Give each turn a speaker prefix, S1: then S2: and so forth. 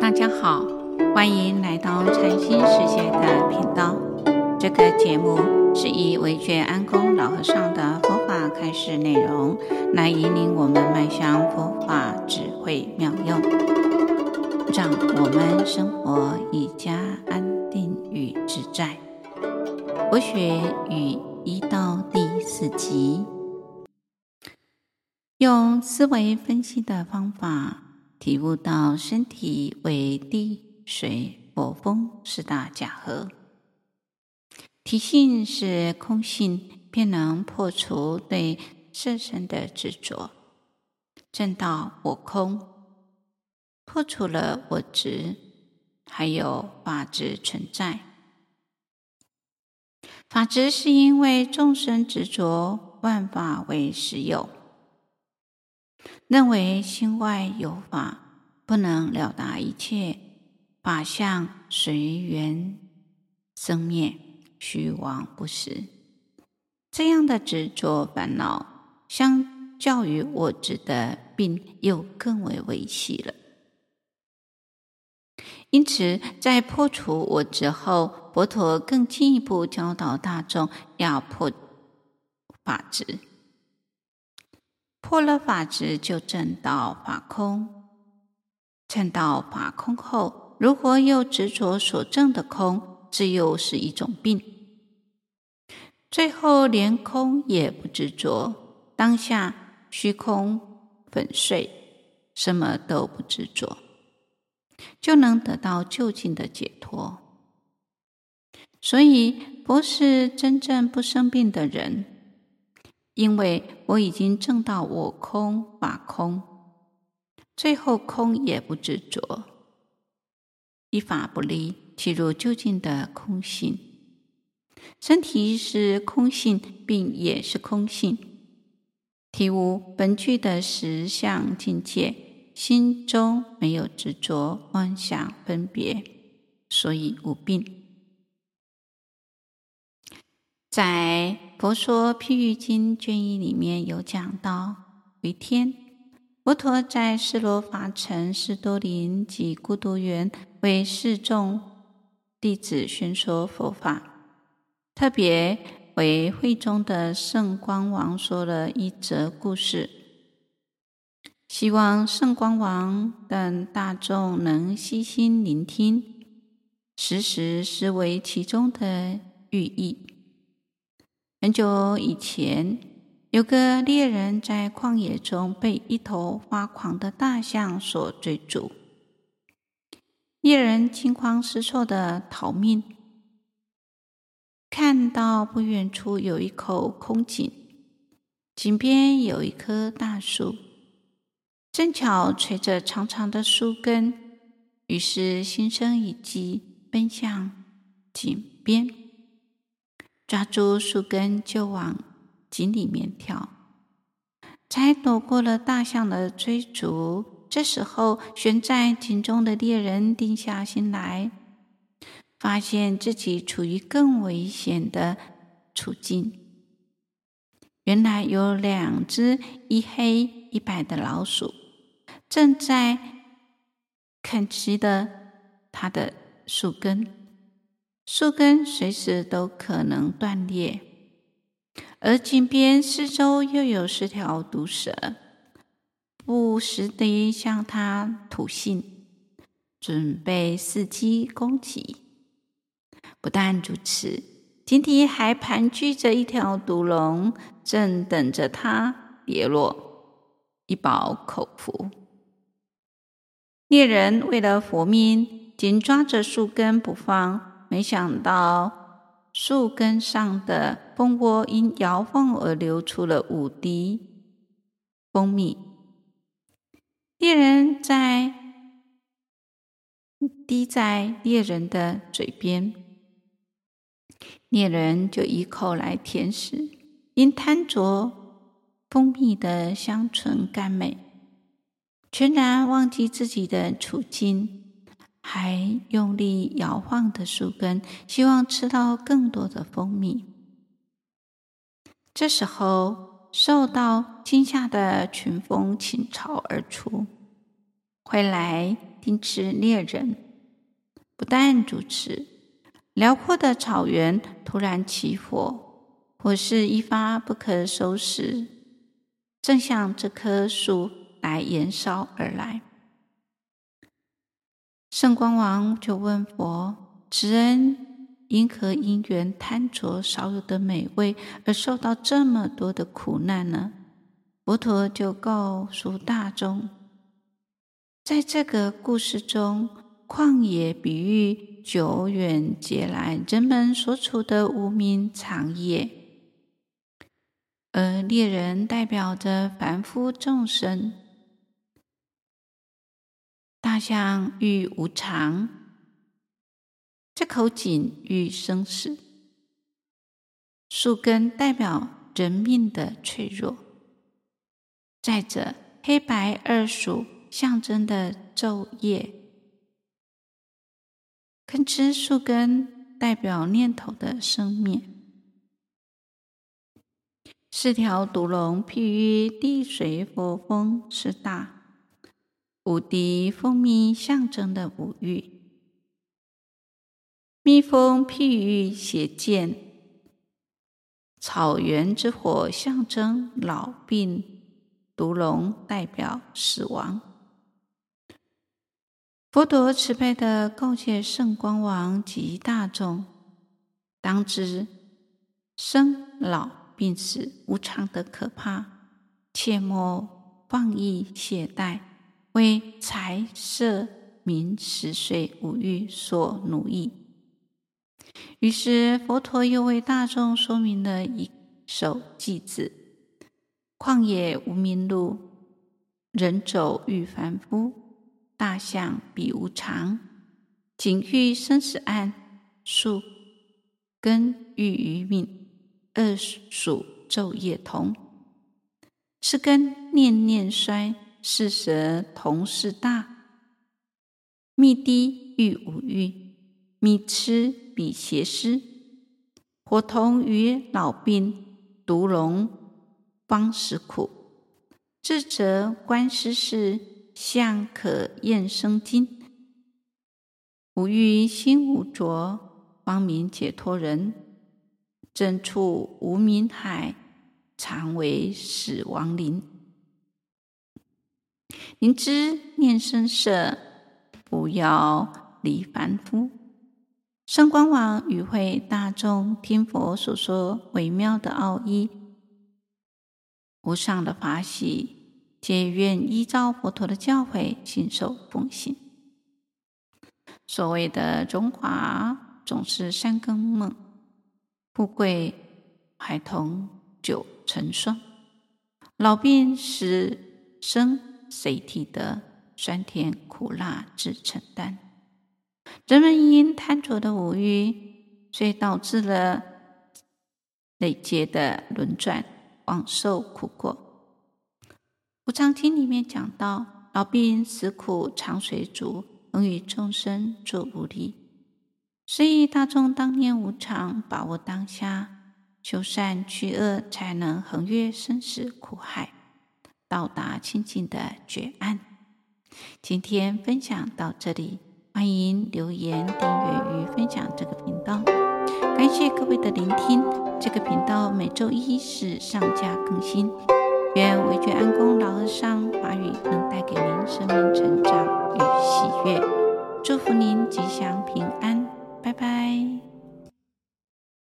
S1: 大家好，欢迎来到禅心世界的频道。这个节目是以维觉安公老和尚的佛法开示内容，来引领我们迈向佛法智慧妙用，让我们生活更加安定与自在。佛学与医道第四集，用思维分析的方法。体悟到身体为地、水、火、风四大假合，体性是空性，便能破除对色身的执着，正道我空，破除了我执，还有法执存在。法执是因为众生执着万法为实有。认为心外有法，不能了达一切法相随缘生灭，虚妄不实。这样的执着烦恼，相较于我执的病，又更为微细了。因此，在破除我执后，佛陀更进一步教导大众要破法执。破了法执，就证到法空。证到法空后，如果又执着所证的空，这又是一种病。最后连空也不执着，当下虚空粉碎，什么都不执着，就能得到究竟的解脱。所以，不是真正不生病的人。因为我已经证到我空法空，最后空也不执着，一法不离，契入究竟的空性。身体是空性，病也是空性。体悟本具的实相境界，心中没有执着、妄想、分别，所以无病。在《佛说譬喻经》卷一里面有讲到，有一天，佛陀在斯罗伐城士多林及孤独园为四众弟子宣说佛法，特别为会中的圣光王说了一则故事，希望圣光王等大众能悉心聆听，时时思维其中的寓意。很久以前，有个猎人在旷野中被一头发狂的大象所追逐，猎人惊慌失措地逃命，看到不远处有一口空井，井边有一棵大树，正巧垂着长长的树根，于是心生一计，奔向井边。抓住树根就往井里面跳，才躲过了大象的追逐。这时候，悬在井中的猎人定下心来，发现自己处于更危险的处境。原来有两只一黑一白的老鼠，正在啃食的它的树根。树根随时都可能断裂，而井边四周又有十条毒蛇，不时地向他吐信，准备伺机攻击。不但如此，井底还盘踞着一条毒龙，正等着它跌落，一饱口福。猎人为了活命，紧抓着树根不放。没想到树根上的蜂窝因摇晃而流出了五滴蜂蜜，猎人在滴在猎人的嘴边，猎人就一口来舔食，因贪着蜂蜜的香醇甘美，全然忘记自己的处境。还用力摇晃的树根，希望吃到更多的蜂蜜。这时候，受到惊吓的群蜂倾巢而出，会来盯吃猎人。不但如此，辽阔的草原突然起火，火势一发不可收拾，正向这棵树来燃烧而来。圣光王就问佛：“此人因何因缘贪着少有的美味，而受到这么多的苦难呢？”佛陀就告诉大众，在这个故事中，旷野比喻久远劫来人们所处的无名长夜，而猎人代表着凡夫众生。大象喻无常，这口井喻生死，树根代表人命的脆弱。再者，黑白二鼠象征的昼夜，吭哧树根代表念头的生灭，四条毒龙譬喻地水火风四大，五滴蜂蜜象征的五欲，蜜蜂譬喻邪见，草原之火象征老病。毒龙代表死亡。佛陀慈悲的告诫圣光王及大众：当知生老病死无常的可怕，切莫放逸懈怠，为财色名食睡五欲所奴役。于是佛陀又为大众说明了一首偈子。旷野无明路，人走欲凡夫。大象比无常，井喻生死暗。树根欲于命，二鼠昼夜同。是根念念衰，是舌同是大。蜜滴遇五欲，蜜痴比邪思。火同于老病，毒龙。方死苦，智者观世事，相可验生津。五欲心无着，方名解脱人。正处无明海，常为死亡林。明知念声色，不要离凡夫。圣光王与会大众听佛所说微妙的奥义。无上的法喜，皆愿依照佛陀的教诲，信受奉行。所谓的荣华总是三更梦，富贵孩童久成双，老病死生谁替得？酸甜苦辣自承担。人们因贪着的五欲，所以导致了累劫的轮转。枉受苦果，《无常经》里面讲到，老病死苦常随逐，能与众生作无离。所以大众当念无常，把握当下，修善去恶，才能横越生死苦海，到达清净的觉岸。今天分享到这里，欢迎留言、订阅与分享这个频道。感谢各位的聆听。这个频道每周一是上架更新。愿惟觉安公老和尚法语能带给您生命成长与喜悦，祝福您吉祥平安，拜拜。